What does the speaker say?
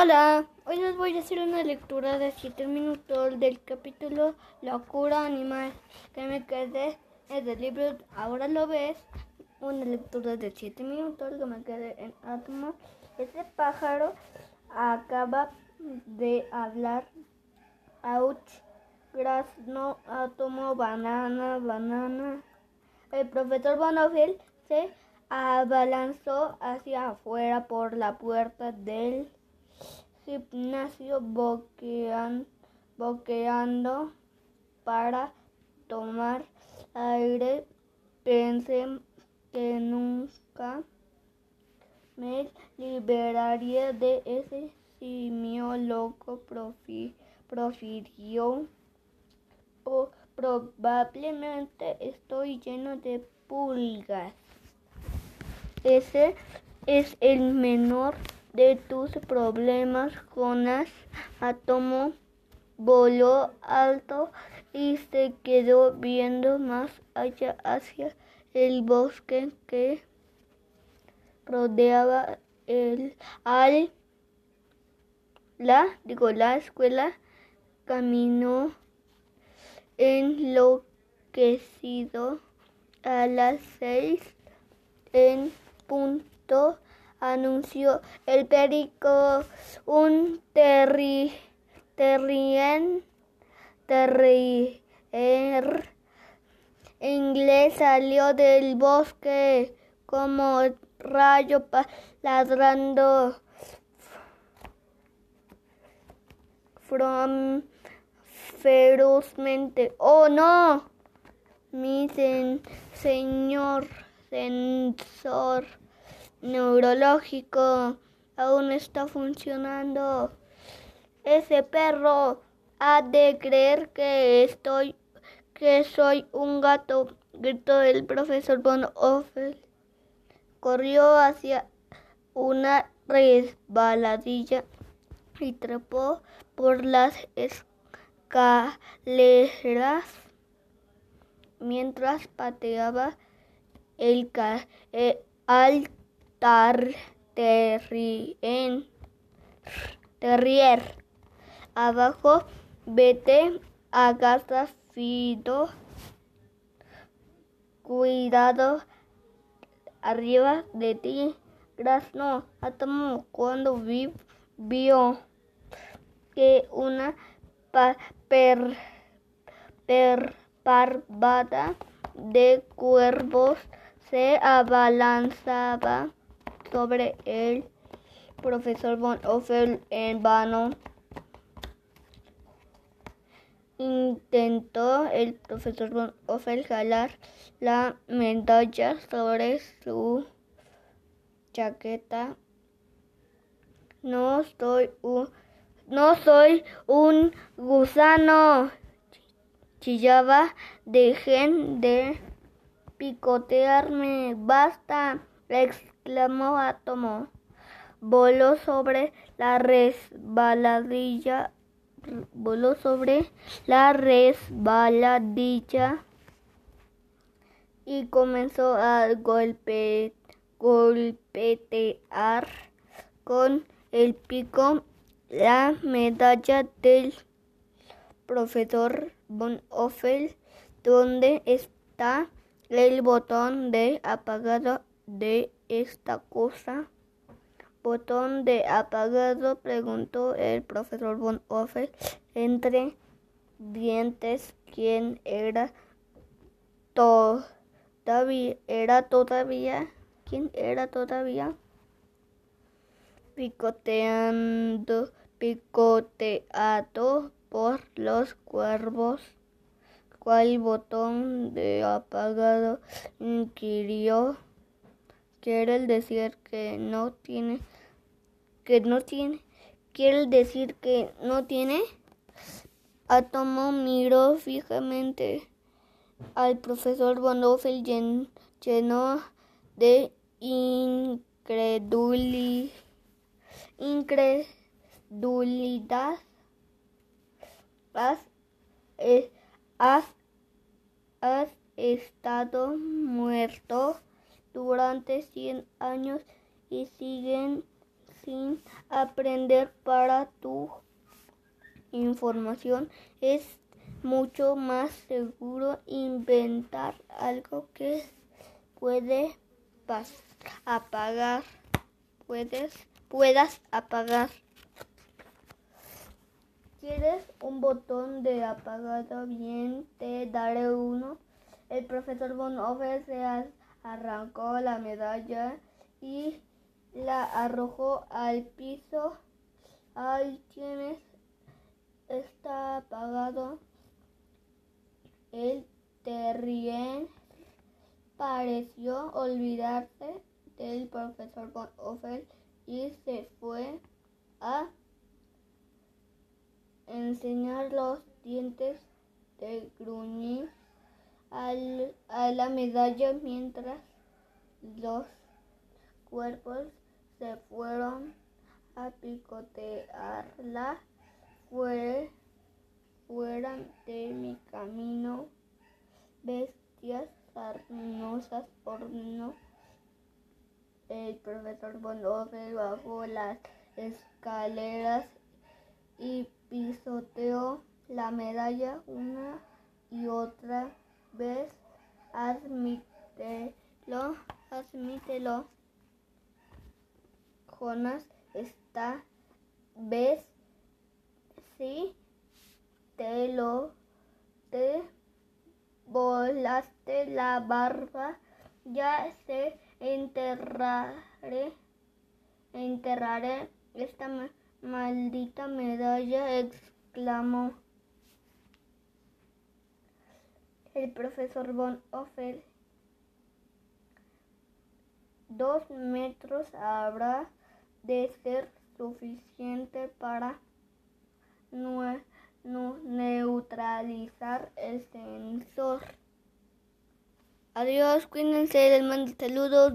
Hola, hoy les voy a hacer una lectura de 7 minutos del capítulo Locura Animal que me quedé en el libro Ahora lo ves, una lectura de 7 minutos que me quedé en Átomo. Ese pájaro acaba de hablar. Ouch, no átomo, banana, banana. El profesor Bonofil se abalanzó hacia afuera por la puerta del gimnasio boqueando para tomar aire. Pensé que nunca me liberaría de ese simio loco. profirió. O probablemente estoy lleno de pulgas. Ese es el menor de tus problemas, Jonas. Atomo voló alto y se quedó viendo más allá hacia el bosque que rodeaba el al la digo la escuela caminó enloquecido a las seis en punto anunció el perico. Un terri, terrien, terrier inglés salió del bosque como rayo ladrando from ferozmente. ¡Oh no! Mi señor sensor neurológico aún está funcionando. Ese perro ha de creer que estoy que soy un gato, gritó el profesor Von Offel. Corrió hacia una resbaladilla y trepó por las escaleras mientras pateaba el, eh, al terrien, terrier. Abajo, vete, agasas, fido. Cuidado, arriba de ti. Grasno, átomo, cuando vi, vio que una per, per, parvada de cuervos se abalanzaba sobre el profesor Von Offel en vano. Intentó el profesor Von Offel jalar la medalla sobre su chaqueta. No soy un, no soy un gusano, chillaba. Dejen de picotearme, basta exclamó Átomo. Voló sobre la resbaladilla, voló sobre la resbaladilla y comenzó a golpe, golpetear con el pico la medalla del profesor Von Offel, donde está el botón de apagado de esta cosa? Botón de apagado, preguntó el profesor Von Offel entre dientes quién era todavía era todavía quién era todavía picoteando picoteado por los cuervos. Cuál botón de apagado inquirió quiere decir que no tiene que no tiene quiere decir que no tiene Átomo miró fijamente al profesor Bonhoeffer lleno de incredulidad. Has, eh, estado muerto durante 100 años y siguen sin aprender para tu información. Es mucho más seguro inventar algo que puede apagar. Puedes, puedas apagar. ¿Quieres un botón de apagado? Bien, te daré uno. El profesor Bonhoeffer se arrancó la medalla y la arrojó al piso. Ahí tienes, está apagado. El terrien pareció olvidarse del profesor Bonhoeffer y se fue a enseñar los dientes de gruñir a la medalla mientras los cuerpos se fueron a picotearla fue, fueran de mi camino bestias sarnosas por no. El profesor Bonhoeffer bajó las escaleras y pisoteó la medalla una y otra vez. Admítelo, admítelo. Jonas, esta vez sí te lo te volaste la barba. Ya se enterraré, enterraré esta Maldita medalla, exclamó el profesor Von Offel. Dos metros habrá de ser suficiente para neutralizar el sensor. Adiós, cuídense, les mando saludos.